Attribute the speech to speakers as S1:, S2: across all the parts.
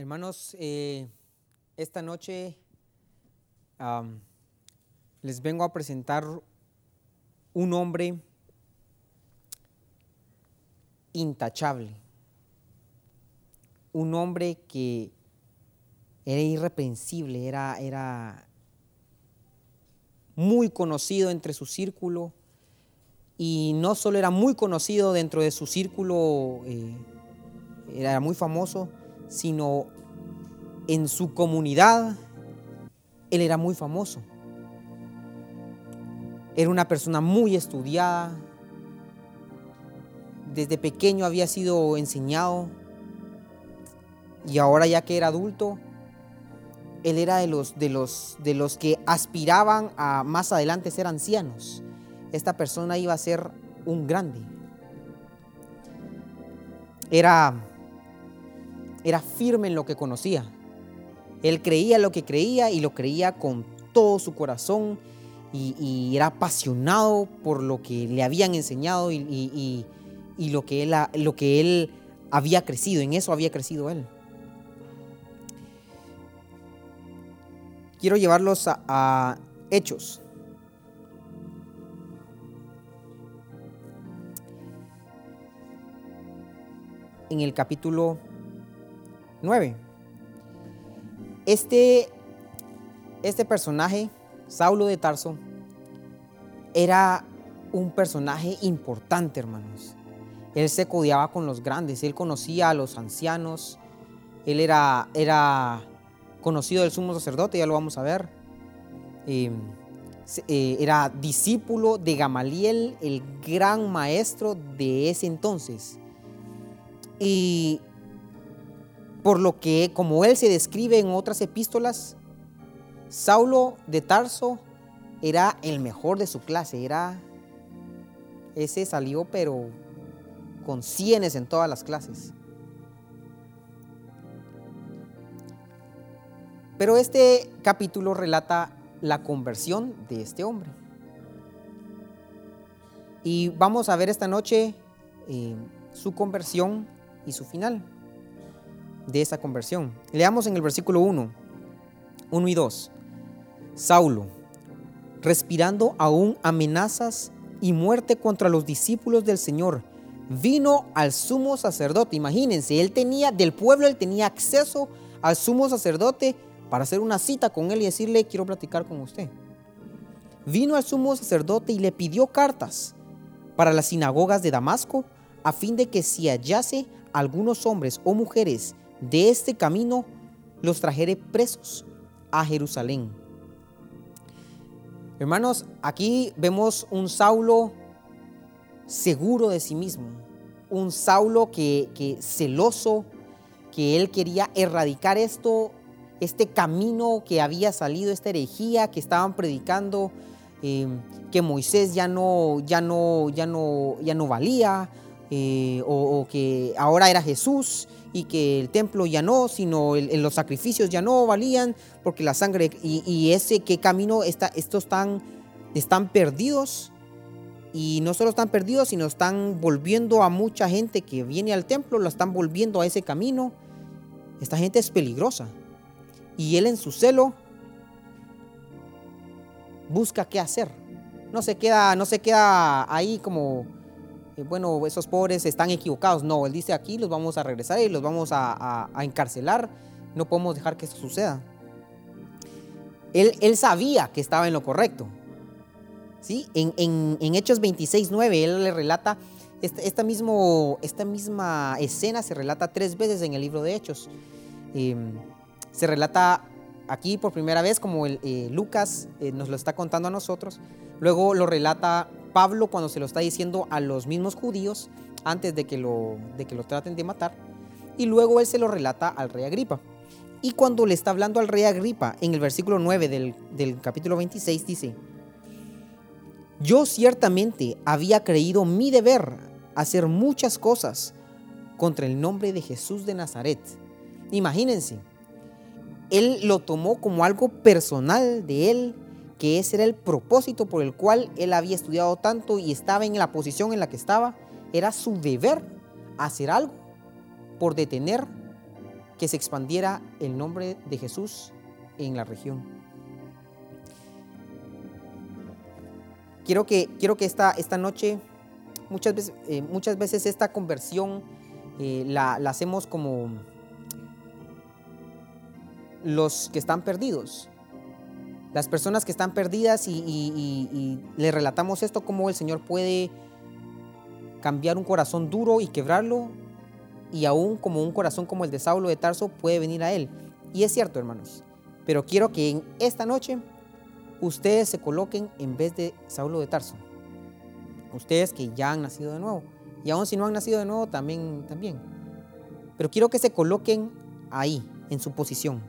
S1: Hermanos, eh, esta noche les vengo a presentar un hombre intachable, un hombre que era irreprensible, era, era muy conocido entre su círculo. Y no solo era muy conocido dentro de su círculo, eh, era muy famoso, sino en su comunidad él era muy famoso. Era una persona muy estudiada. Desde pequeño había sido enseñado. Y ahora ya que era adulto, él era de los, de los, de los que aspiraban a más adelante ser ancianos. Esta persona iba a ser un grande. Era, era firme en lo que conocía. Él creía lo que creía y lo creía con todo su corazón y, era apasionado por lo que le habían enseñado y, y, y lo, que él, lo que él había crecido. En eso había crecido él. Quiero llevarlos a, a Hechos. En el capítulo 9. Este, este personaje, Saulo de Tarso, era un personaje importante, hermanos. Él se codiaba con los grandes, él conocía a los ancianos, él era, era conocido del sumo sacerdote, ya lo vamos a ver. Eh, eh, era discípulo de Gamaliel, el gran maestro de ese entonces. Y por lo que, como él se describe en otras epístolas, Saulo de Tarso era el mejor de su clase, era ese salió pero con cienes en todas las clases. Pero este capítulo relata la conversión de este hombre. Y vamos a ver esta noche eh, su conversión y su final de esa conversión. Leamos en el versículo 1, 1 y 2. Saulo, respirando aún amenazas y muerte contra los discípulos del Señor, vino al sumo sacerdote. Imagínense, él tenía, del pueblo, él tenía acceso al sumo sacerdote para hacer una cita con él y decirle, quiero platicar con usted. Vino al sumo sacerdote y le pidió cartas para las sinagogas de Damasco, a fin de que si hallase algunos hombres o mujeres de este camino, los trajere presos a Jerusalén. Hermanos, aquí vemos un Saulo seguro de sí mismo, un Saulo que, que celoso, que él quería erradicar esto, este camino que había salido, esta herejía que estaban predicando, eh, que Moisés ya no, ya no, ya no, ya no valía, eh, o, que ahora era Jesús y que el templo ya no, sino los sacrificios ya no valían, porque la sangre y, y ese qué camino está, estos están, están perdidos. Y no solo están perdidos, sino están volviendo a mucha gente que viene al templo, la están volviendo a ese camino. Esta gente es peligrosa. Y él en su celo busca qué hacer. No se queda, no se queda ahí como bueno, esos pobres están equivocados. No, él dice aquí los vamos a regresar y los vamos a, encarcelar. No podemos dejar que esto suceda. Él, él, sabía que estaba en lo correcto. ¿sí? En, en, Hechos 26, 9, él le relata, esta, esta, mismo, esta misma escena se relata tres veces en el libro de Hechos. Eh, se relata aquí por primera vez como eh, Lucas eh, nos lo está contando a nosotros. Luego lo relata Pablo cuando se lo está diciendo a los mismos judíos antes de que lo, de que lo traten de matar. Y luego él se lo relata al rey Agripa. Y cuando le está hablando al rey Agripa, en el versículo 9 del, del capítulo 26 dice, yo ciertamente había creído mi deber hacer muchas cosas contra el nombre de Jesús de Nazaret. Imagínense, él lo tomó como algo personal de él, que ese era el propósito por el cual él había estudiado tanto y estaba en la posición en la que estaba. Era su deber hacer algo por detener que se expandiera el nombre de Jesús en la región. Quiero que, quiero que esta, esta noche, muchas veces, eh, muchas veces esta conversión eh, la, hacemos como los que están perdidos. Las personas que están perdidas y, y le relatamos esto, cómo el Señor puede cambiar un corazón duro y quebrarlo, y aún como un corazón como el de Saulo de Tarso puede venir a Él. Y es cierto, hermanos, pero quiero que en esta noche ustedes se coloquen en vez de Saulo de Tarso. Ustedes que ya han nacido de nuevo. Y aún si no han nacido de nuevo, también, también. Pero quiero que se coloquen ahí, en su posición.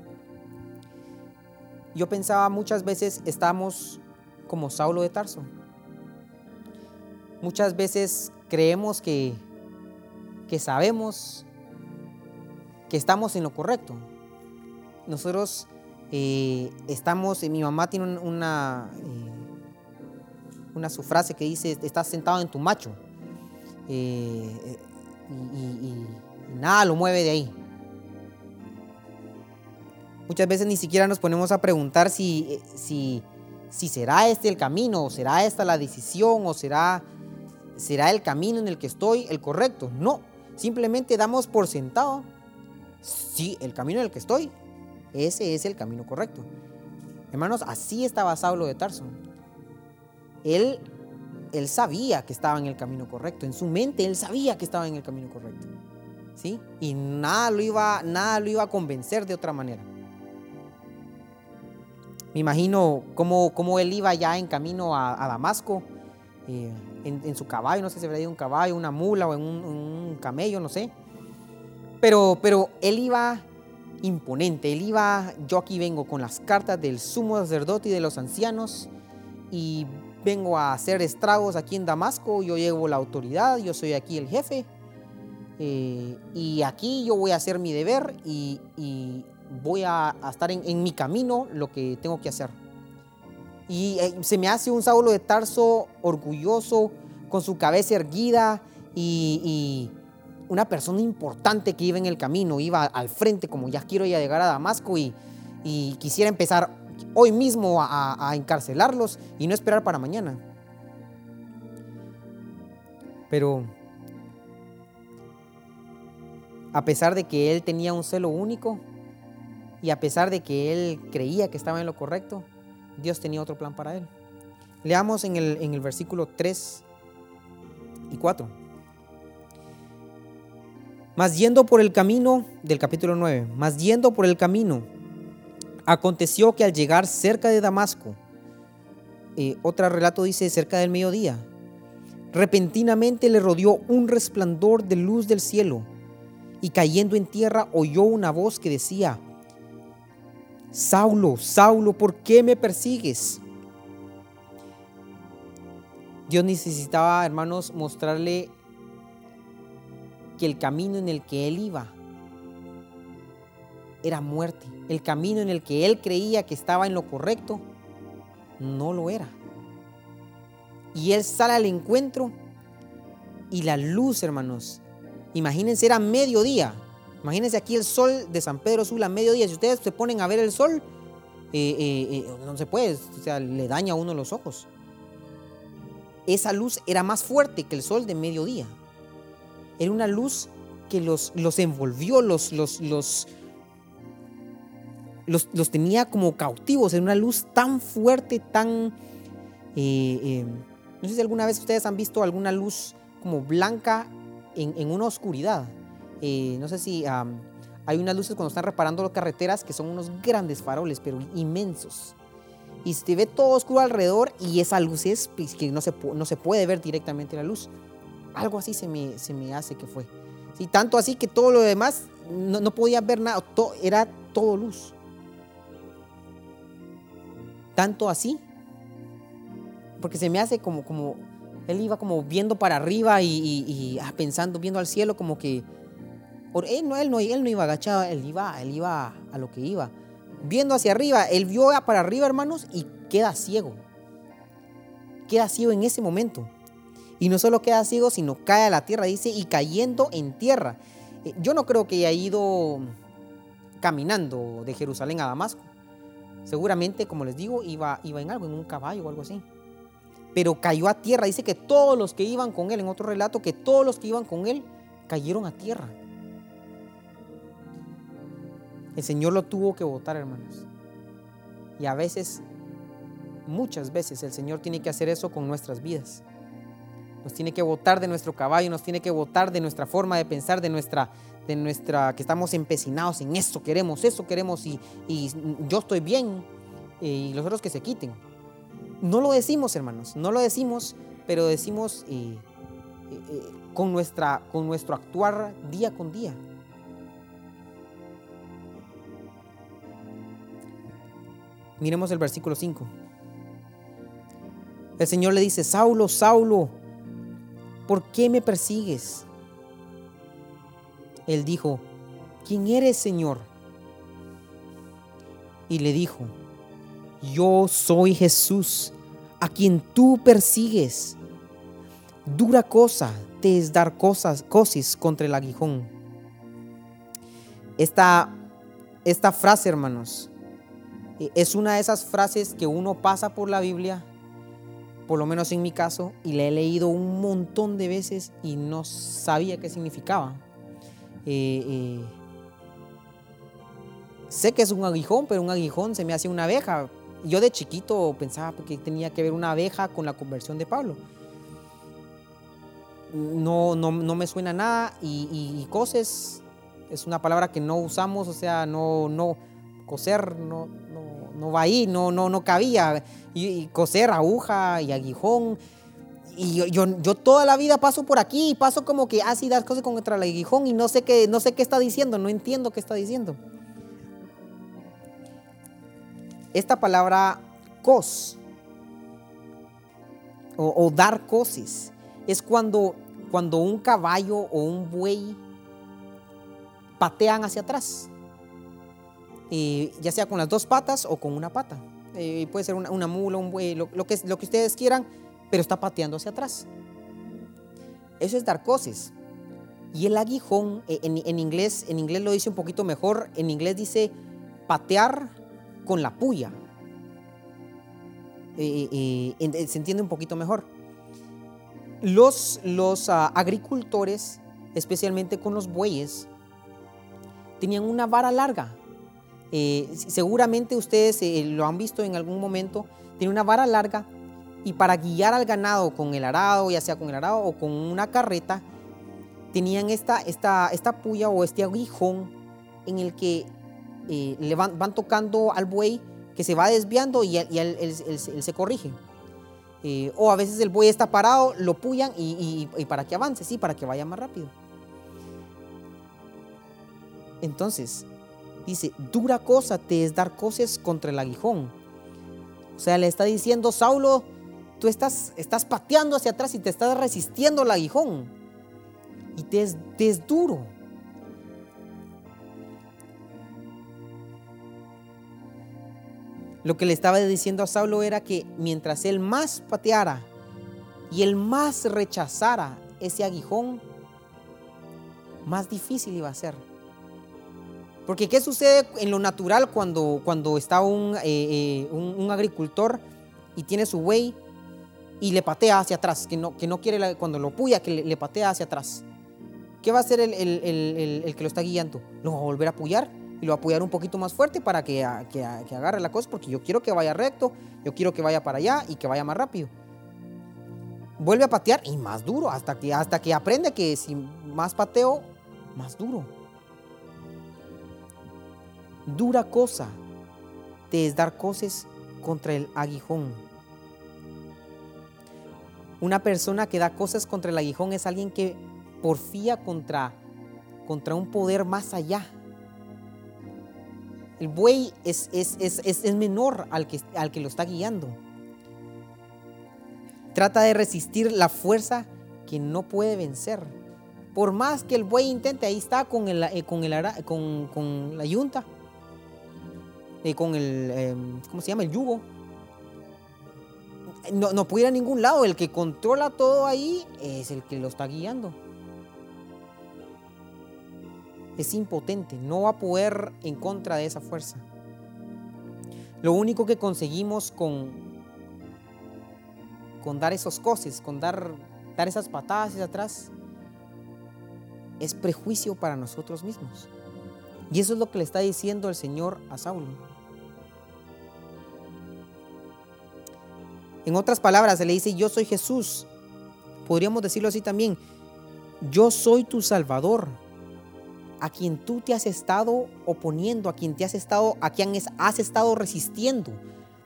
S1: Yo pensaba muchas veces estamos como Saulo de Tarso. Muchas veces creemos que, que sabemos que estamos en lo correcto. Nosotros eh, estamos, mi mamá tiene una, eh, una su frase que dice, estás sentado en tu macho. Eh, y, nada lo mueve de ahí. Muchas veces ni siquiera nos ponemos a preguntar si, si, si será este el camino, o será esta la decisión, o será, será el camino en el que estoy el correcto. No, simplemente damos por sentado, sí, el camino en el que estoy ese es el camino correcto. Hermanos, así estaba Saulo de Tarso. Él, él sabía que estaba en el camino correcto. En su mente él sabía que estaba en el camino correcto. ¿Sí? Y nada lo iba, nada lo iba a convencer de otra manera. Me imagino cómo, cómo él iba ya en camino a, Damasco, eh, en, su caballo, no sé si habría ido un caballo, una mula o en un, camello, no sé. Pero, pero él iba imponente. Él iba, yo aquí vengo con las cartas del sumo sacerdote y de los ancianos y vengo a hacer estragos aquí en Damasco, yo llevo la autoridad, yo soy aquí el jefe eh, y aquí yo voy a hacer mi deber y, voy a, estar en, mi camino lo que tengo que hacer. Y eh, se me hace un Saulo de Tarso orgulloso, con su cabeza erguida y una persona importante que iba en el camino, iba al frente como ya quiero ya llegar a Damasco y, quisiera empezar hoy mismo a, encarcelarlos y no esperar para mañana. Pero a pesar de que él tenía un celo único y a pesar de que él creía que estaba en lo correcto, Dios tenía otro plan para él. Leamos en el, en el versículo 3 y 4. Mas yendo por el camino del capítulo 9, mas yendo por el camino, aconteció que al llegar cerca de Damasco, eh, otro relato dice cerca del mediodía, repentinamente le rodeó un resplandor de luz del cielo y cayendo en tierra oyó una voz que decía, Saulo, Saulo, ¿por qué me persigues? Dios necesitaba, hermanos, mostrarle que el camino en el que él iba era muerte. El camino en el que él creía que estaba en lo correcto, no lo era. Y él sale al encuentro y la luz, hermanos, imagínense, era mediodía. Imagínense aquí el sol de San Pedro Sula, mediodía. Si ustedes se ponen a ver el sol, eh, eh, eh, no se puede, o sea, le daña a uno los ojos. Esa luz era más fuerte que el sol de mediodía. Era una luz que los, los envolvió, los, los, los, los, tenía como cautivos. Era una luz tan fuerte, tan... No sé si alguna vez ustedes han visto alguna luz como blanca en, una oscuridad. Eh, no sé si hay unas luces cuando están reparando las carreteras que son unos grandes faroles, pero inmensos. Y se ve todo oscuro alrededor y esa luz es pues, que no se, no se puede ver directamente la luz. Algo así se me, se me hace que fue. Sí, tanto así que todo lo demás no, podía ver nada, era todo luz. Tanto así, porque se me hace como, como él iba como viendo para arriba y, ah, pensando, viendo al cielo como que, él no, él no, él no iba agachado, él iba, él iba a lo que iba. Viendo hacia arriba, él vio para arriba, hermanos, y queda ciego. Queda ciego en ese momento. Y no solo queda ciego, sino cae a la tierra, dice, y cayendo en tierra. Eh, yo no creo que haya ido caminando de Jerusalén a Damasco. Seguramente, como les digo, iba, iba en algo, en un caballo o algo así. Pero cayó a tierra. Dice que todos los que iban con él, en otro relato, que todos los que iban con él cayeron a tierra. El Señor lo tuvo que votar, hermanos. Y a veces, muchas veces, el Señor tiene que hacer eso con nuestras vidas. Nos tiene que votar de nuestro caballo, nos tiene que votar de nuestra forma de pensar, de nuestra, de nuestra, que estamos empecinados en esto, queremos, eso queremos y, yo estoy bien eh, y los otros que se quiten. No lo decimos, hermanos, no lo decimos, pero decimos eh, eh, con, nuestra, con nuestro actuar día con día. Miremos el versículo 5. El Señor le dice, Saulo, Saulo, ¿por qué me persigues? Él dijo, ¿quién eres, Señor? Y le dijo, yo soy Jesús, a quien tú persigues. Dura cosa te es dar cosas, cosis contra el aguijón. Esta, esta frase, hermanos, es una de esas frases que uno pasa por la Biblia, por lo menos en mi caso, y la he leído un montón de veces y no sabía qué significaba. Eh, eh, sé que es un aguijón, pero un aguijón se me hace una abeja. Yo de chiquito pensaba que tenía que ver una abeja con la conversión de Pablo. No, no, me suena nada y, coses es una palabra que no usamos, o sea, no, no, coser no, no, va ahí, no, no, no cabía. Y, coser, aguja y aguijón. Y yo, yo, toda la vida paso por aquí y paso como que así das cosas contra el aguijón y no sé qué, no sé qué está diciendo, no entiendo qué está diciendo. Esta palabra cos o, dar cosis es cuando, cuando un caballo o un buey patean hacia atrás. Ya sea con las dos patas o con una pata. Eh, puede ser una, mula, un buey, lo, que, lo que ustedes quieran, pero está pateando hacia atrás. Eso es dar cosis. Y el aguijón, eh, en, inglés, en inglés lo dice un poquito mejor, en inglés dice patear con la puya. Eh, eh, se entiende un poquito mejor. Los, los ah, agricultores, especialmente con los bueyes, tenían una vara larga. Seguramente ustedes lo han visto en algún momento. Tiene una vara larga y para guiar al ganado con el arado, ya sea con el arado o con una carreta, tenían esta, esta, esta puya o este aguijón en el que eh, le van, tocando al buey que se va desviando y, él, se corrige. Eh, o a veces el buey está parado, lo puyan y, para que avance, sí, para que vaya más rápido. Entonces, dice, dura cosa te es dar cosas contra el aguijón. O sea, le está diciendo, Saulo, tú estás, estás pateando hacia atrás y te estás resistiendo al aguijón. Y te es, duro. Lo que le estaba diciendo a Saulo era que mientras él más pateara y él más rechazara ese aguijón, más difícil iba a ser. Porque ¿qué sucede en lo natural cuando, cuando está un, eh, eh, un agricultor y tiene su buey y le patea hacia atrás, que no, que no quiere, cuando lo puya, que le, patea hacia atrás. ¿Qué va a hacer el, que lo está guiando? Lo va a volver a apoyar y lo va a apoyar un poquito más fuerte para que, que, agarre la cosa, porque yo quiero que vaya recto, yo quiero que vaya para allá y que vaya más rápido. Vuelve a patear y más duro, hasta que, hasta que aprende que si más pateo, más duro. Dura cosa es dar cosas contra el aguijón. Una persona que da cosas contra el aguijón es alguien que porfía contra, contra un poder más allá. El buey es, es, menor al que, al que lo está guiando. Trata de resistir la fuerza que no puede vencer. Por más que el buey intente, ahí está con, el, eh, con, el, con, la yunta, con el, em, ¿cómo se llama? El yugo no, no puede ir a ningún lado. El que controla todo ahí es el que lo está guiando. es impotente, no va a poder en contra de esa fuerza. Lo único que conseguimos con, con dar esos coces, con dar, dar esas patadas hacia atrás, es prejuicio para nosotros mismos. Y eso es lo que le está diciendo el Señor a Saulo. En otras palabras, se le dice, yo soy Jesús. Podríamos decirlo así también, yo soy tu Salvador, a quien tú te has estado oponiendo, a quien te has estado, a quien has estado resistiendo.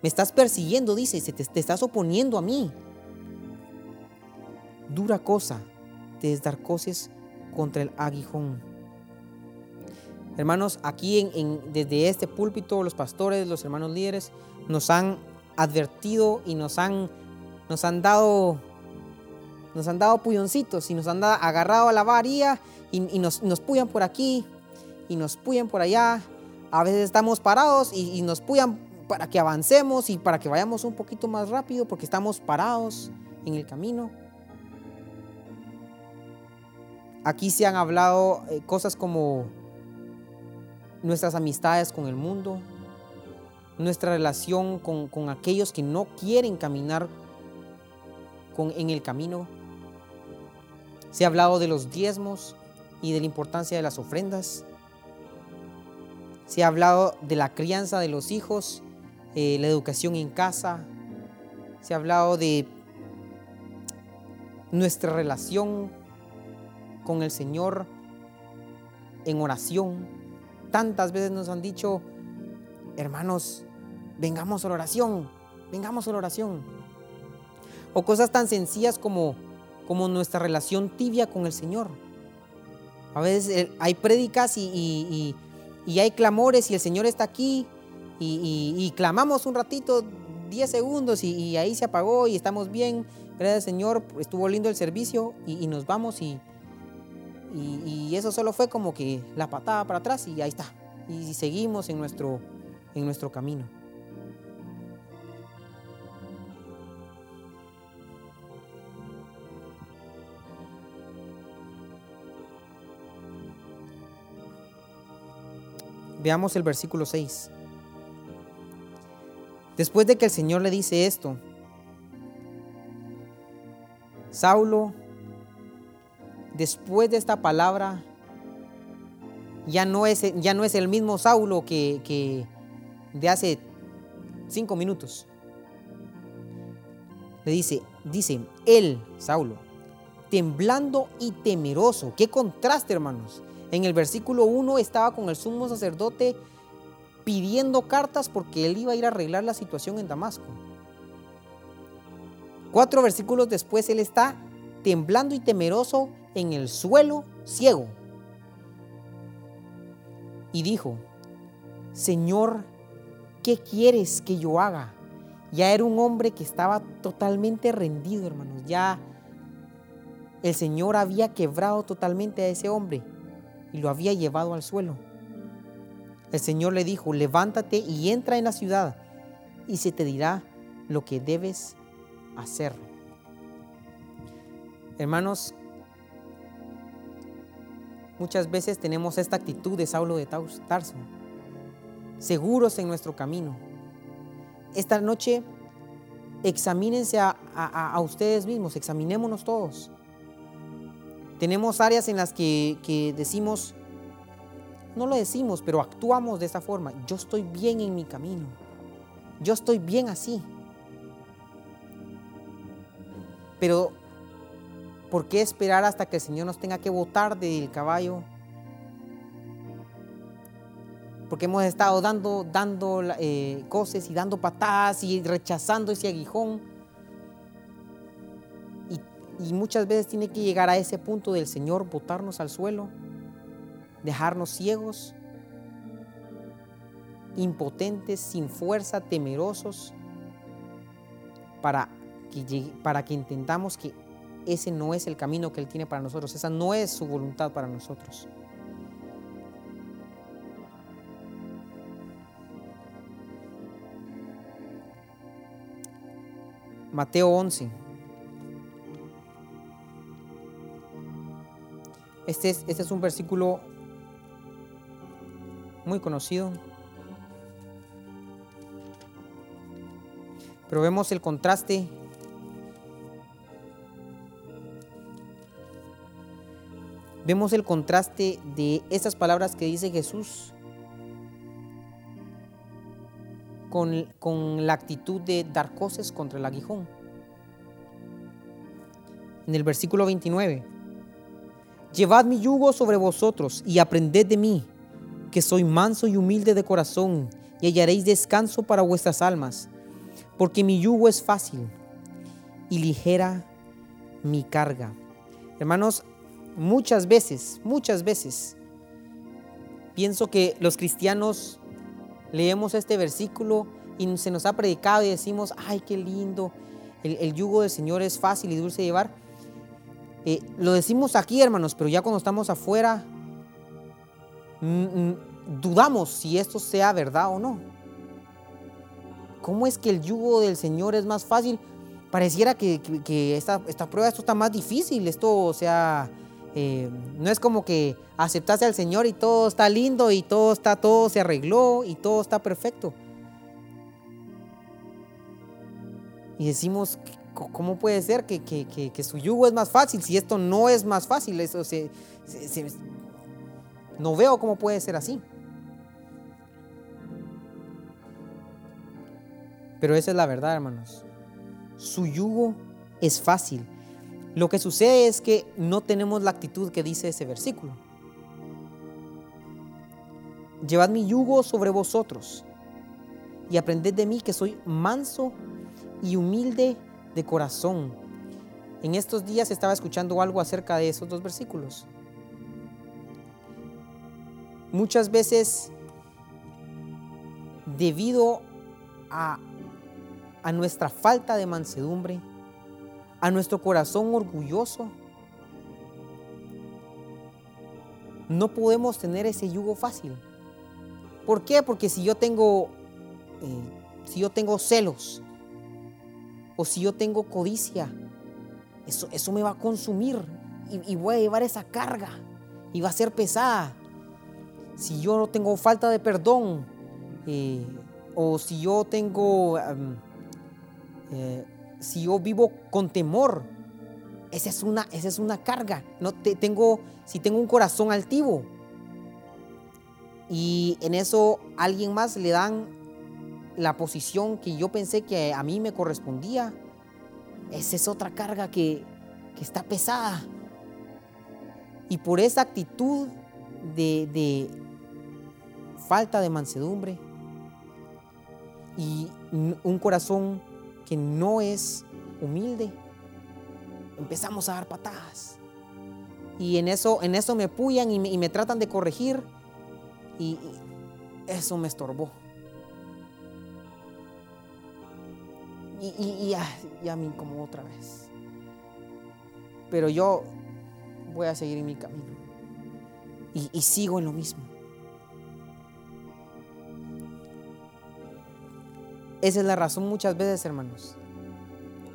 S1: Me estás persiguiendo, dice, te, te estás oponiendo a mí. Dura cosa te es dar cosas contra el aguijón. Hermanos, aquí en, desde este púlpito, los pastores, los hermanos líderes, nos han advertido y nos han, nos han dado nos han dado puyoncitos y nos han dado, agarrado a la varilla y, nos, nos puyan por aquí y nos puyan por allá. A veces estamos parados y, y nos puyan para que avancemos y para que vayamos un poquito más rápido porque estamos parados en el camino. Aquí se han hablado eh, cosas como nuestras amistades con el mundo, nuestra relación con, aquellos que no quieren caminar con, en el camino. Se ha hablado de los diezmos y de la importancia de las ofrendas. Se ha hablado de la crianza de los hijos, eh, la educación en casa. Se ha hablado de nuestra relación con el Señor en oración. Tantas veces nos han dicho, hermanos, vengamos a la oración, vengamos a la oración. O cosas tan sencillas como, como nuestra relación tibia con el Señor. A veces hay prédicas y, hay clamores y el Señor está aquí y, clamamos un ratito, 10 segundos y, ahí se apagó y estamos bien. Gracias Señor, estuvo lindo el servicio y nos vamos y, y, eso solo fue como que la patada para atrás y ahí está. Y seguimos en nuestro, en nuestro camino. Veamos el versículo 6. Después de que el Señor le dice esto, Saulo después de esta palabra, ya no es, ya no es el mismo Saulo que, que de hace cinco minutos. Le dice, dice, él, Saulo, temblando y temeroso. Qué contraste, hermanos. En el versículo 1 estaba con el sumo sacerdote pidiendo cartas porque él iba a ir a arreglar la situación en Damasco. Cuatro versículos después él está temblando y temeroso en el suelo ciego. Y dijo, Señor, ¿qué quieres que yo haga? Ya era un hombre que estaba totalmente rendido, hermanos. Ya el Señor había quebrado totalmente a ese hombre y lo había llevado al suelo. El Señor le dijo, levántate y entra en la ciudad y se te dirá lo que debes hacer. Hermanos, Muchas veces tenemos esta actitud de Saulo de Tarso, seguros en nuestro camino. Esta noche examínense a, ustedes mismos, examinémonos todos. Tenemos áreas en las que, decimos, no lo decimos, pero actuamos de esa forma. Yo estoy bien en mi camino. Yo estoy bien así. Pero ¿Por qué esperar hasta que el Señor nos tenga que botar del caballo? Porque hemos estado dando, dando eh, cosas y dando patadas y rechazando ese aguijón. Y, muchas veces tiene que llegar a ese punto del Señor botarnos al suelo, dejarnos ciegos, impotentes, sin fuerza, temerosos, para que, para que entendamos que ese no es el camino que Él tiene para nosotros, esa no es su voluntad para nosotros. Mateo 11. Este es, este es un versículo muy conocido. Pero vemos el contraste vemos el contraste de estas palabras que dice Jesús con, con, la actitud de dar cosas contra el aguijón. En el versículo 29, Llevad mi yugo sobre vosotros y aprended de mí, que soy manso y humilde de corazón, y hallaréis descanso para vuestras almas, porque mi yugo es fácil y ligera mi carga. Hermanos, muchas veces, muchas veces, pienso que los cristianos leemos este versículo y se nos ha predicado y decimos, ay, qué lindo, el, yugo del Señor es fácil y dulce de llevar. Lo decimos aquí, hermanos, pero ya cuando estamos afuera, mm, mm, dudamos si esto sea verdad o no. ¿Cómo es que el yugo del Señor es más fácil? Pareciera que, esta, esta, prueba, esto está más difícil, esto, o sea, eh, no es como que aceptaste al Señor y todo está lindo y todo está, todo se arregló y todo está perfecto. Y decimos, ¿cómo puede ser que, su yugo es más fácil si esto no es más fácil? No veo cómo puede ser así. Pero esa es la verdad, hermanos. Su yugo es fácil lo que sucede es que no tenemos la actitud que dice ese versículo. Llevad mi yugo sobre vosotros y aprended de mí que soy manso y humilde de corazón. En estos días estaba escuchando algo acerca de esos dos versículos. Muchas veces, debido a, a nuestra falta de mansedumbre, a nuestro corazón orgulloso. No podemos tener ese yugo fácil. ¿Por qué? Porque si yo tengo, eh, si yo tengo celos o si yo tengo codicia, eso, eso me va a consumir y, voy a llevar esa carga y va a ser pesada. Si yo no tengo falta de perdón eh, o si yo tengo eh, si yo vivo con temor, esa es una, esa es una carga. No te, tengo, si tengo un corazón altivo y en eso alguien más le dan la posición que yo pensé que a mí me correspondía, esa es otra carga que, que está pesada. Y por esa actitud de, de falta de mansedumbre y un corazón que no es humilde, empezamos a dar patadas. Y en eso, en eso me puyan y me, tratan de corregir. Y, eso me estorbó. Y, ya, me incomodó otra vez. Pero yo voy a seguir en mi camino. y sigo en lo mismo. Esa es la razón muchas veces, hermanos,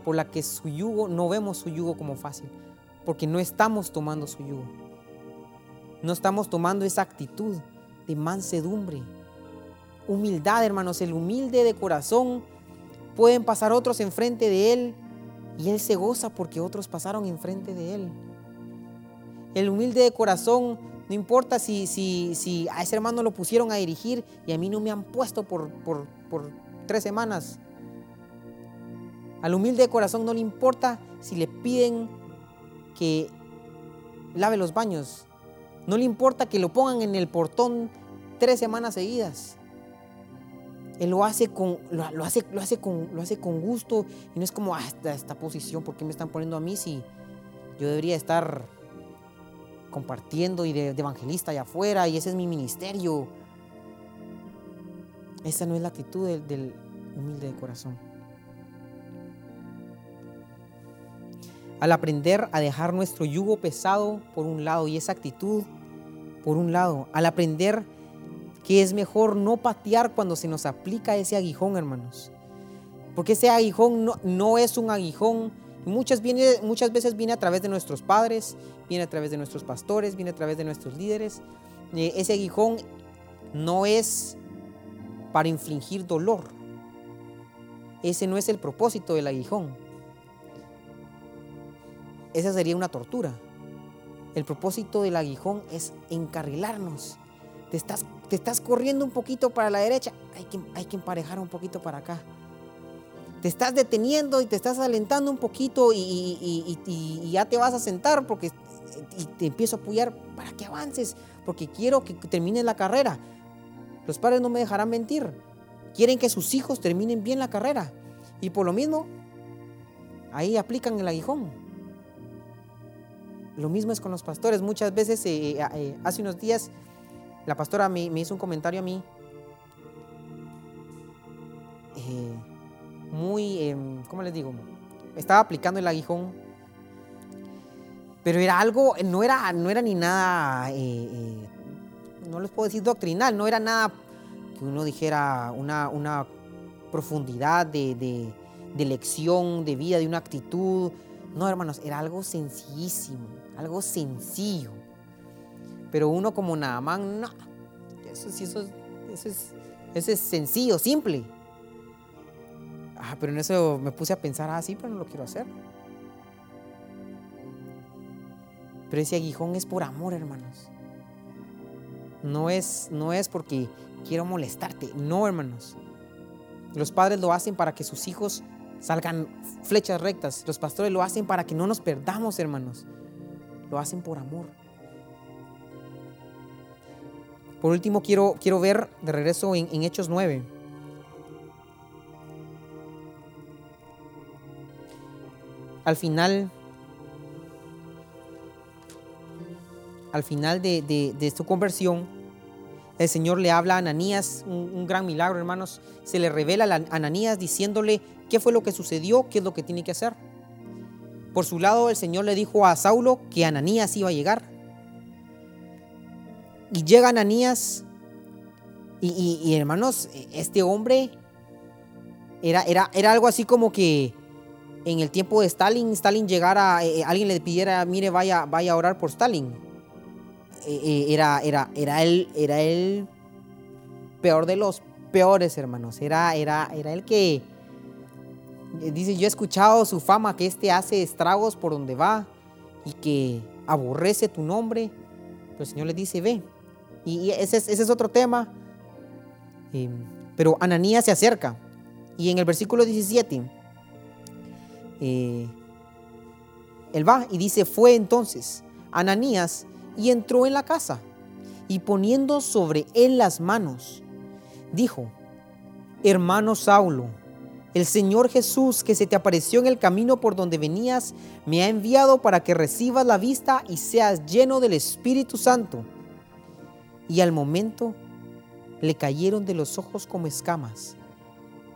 S1: por la que su yugo, no vemos su yugo como fácil, porque no estamos tomando su yugo. No estamos tomando esa actitud de mansedumbre, humildad, hermanos. El humilde de corazón pueden pasar otros enfrente de él y él se goza porque otros pasaron enfrente de él. El humilde de corazón, no importa si, si, si a ese hermano lo pusieron a dirigir y a mí no me han puesto por, por, por tres semanas. Al humilde de corazón no le importa si le piden que lave los baños. No le importa que lo pongan en el portón tres semanas seguidas. Él lo hace con, lo, hace, lo, hace con, lo hace con gusto y no es como, ah, esta, posición, ¿por qué me están poniendo a mí si yo debería estar compartiendo y de, evangelista allá afuera y ese es mi ministerio? Esa no es la actitud del, humilde de corazón. Al aprender a dejar nuestro yugo pesado por un lado y esa actitud por un lado, al aprender que es mejor no patear cuando se nos aplica ese aguijón, hermanos. Porque ese aguijón no, es un aguijón, muchas, viene, muchas veces viene a través de nuestros padres, viene a través de nuestros pastores, viene a través de nuestros líderes. Eh, ese aguijón no es para infligir dolor. Ese no es el propósito del aguijón. Esa sería una tortura. El propósito del aguijón es encarrilarnos. Te estás, te estás corriendo un poquito para la derecha, hay que, hay que emparejar un poquito para acá. Te estás deteniendo y te estás alentando un poquito y, y ya te vas a sentar porque y te empiezo a apoyar para que avances, porque quiero que termines la carrera. Los padres no me dejarán mentir. Quieren que sus hijos terminen bien la carrera. Y por lo mismo, ahí aplican el aguijón. Lo mismo es con los pastores. Muchas veces, eh, eh, hace unos días, la pastora me, hizo un comentario a mí. muy, em, ¿cómo les digo? Estaba aplicando el aguijón pero era algo, no era, no era ni nada, eh, eh, no les puedo decir doctrinal, no era nada que uno dijera una, una profundidad de, de, de lección, de vida, de una actitud. No, hermanos, era algo sencillísimo, algo sencillo. Pero uno como Naamán, no. Eso eso, eso, es, eso es sencillo, simple. Ah, pero en eso me puse a pensar, ah, sí, pero no lo quiero hacer. Pero ese aguijón es por amor, hermanos. No es, no es porque quiero molestarte. No, hermanos. Los padres lo hacen para que sus hijos salgan flechas rectas. Los pastores lo hacen para que no nos perdamos, hermanos. Lo hacen por amor. Por último, quiero, quiero ver de regreso en, en Hechos 9. Al final al final de, su conversión, el Señor le habla a Ananías, un, gran milagro, hermanos. Se le revela a Ananías diciéndole qué fue lo que sucedió, qué es lo que tiene que hacer. Por su lado, el Señor le dijo a Saulo que Ananías iba a llegar. Y llega Ananías, y, hermanos, este hombre era, era, era algo así como que en el tiempo de Stalin, Stalin llegara, eh, alguien le pidiera, mire, vaya, vaya a orar por Stalin eh, eh, era, era, era, el, era el peor de los peores, hermanos. Era, era, era el que, eh, dice, yo he escuchado su fama, que este hace estragos por donde va y que aborrece tu nombre. Pero el Señor le dice, ve. Y ese es, otro tema. pero Ananías se acerca. Y en el versículo 17, él va y dice, fue entonces Ananías y entró en la casa y poniendo sobre él las manos, dijo, hermano Saulo, el Señor Jesús que se te apareció en el camino por donde venías, me ha enviado para que recibas la vista y seas lleno del Espíritu Santo. Y al momento le cayeron de los ojos como escamas,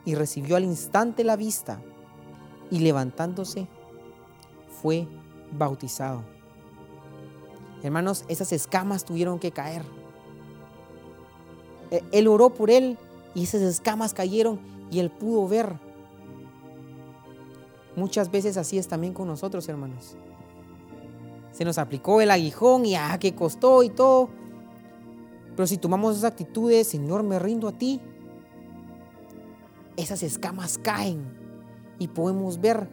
S1: y recibió al instante la vista, y levantándose, fue bautizado. Hermanos, esas escamas tuvieron que caer. E, él oró por él y esas escamas cayeron y él pudo ver. Muchas veces así es también con nosotros, hermanos. Se nos aplicó el aguijón y ah, que costó y todo. Pero si tomamos esas actitudes, Señor, me rindo a ti, esas escamas caen y podemos ver,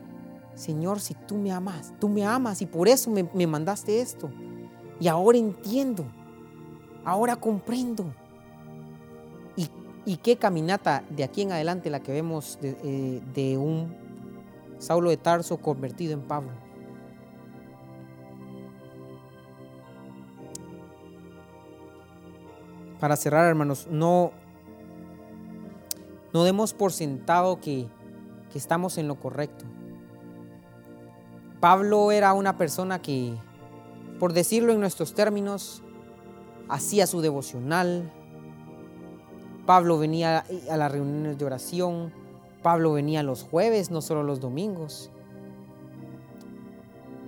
S1: Señor, si tú me amas, tú me amas y por eso me, me mandaste esto. Y ahora entiendo, ahora comprendo. ¿Y, qué caminata de aquí en adelante la que vemos de, eh, de un Saulo de Tarso convertido en Pablo? Para cerrar, hermanos, no, no demos por sentado que, que estamos en lo correcto. Pablo era una persona que por decirlo en nuestros términos, hacía su devocional. Pablo venía a las reuniones de oración. Pablo venía los jueves, no solo los domingos.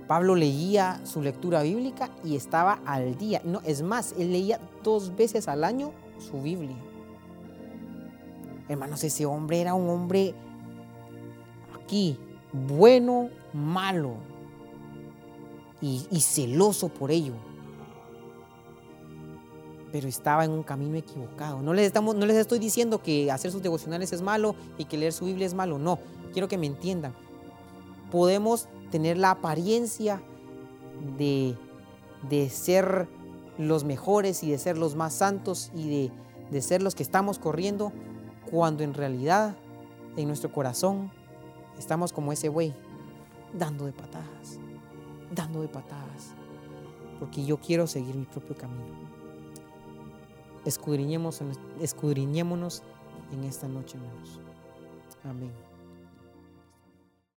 S1: Pablo leía su lectura bíblica y estaba al día. No, es más, él leía dos veces al año su Biblia. Hermanos, ese hombre era un hombre aquí, bueno, malo, y, celoso por ello. pero estaba en un camino equivocado. No les, estamos, no les estoy diciendo que hacer sus devocionales es malo y que leer su Biblia es malo, no, quiero que me entiendan. Podemos tener la apariencia de, de ser los mejores y de ser los más santos y de, de ser los que estamos corriendo, cuando en realidad en nuestro corazón estamos como ese buey, dando de patadas, dando de patadas, porque yo quiero seguir mi propio camino. Escudriñémonos, en esta noche, hermanos. Amén.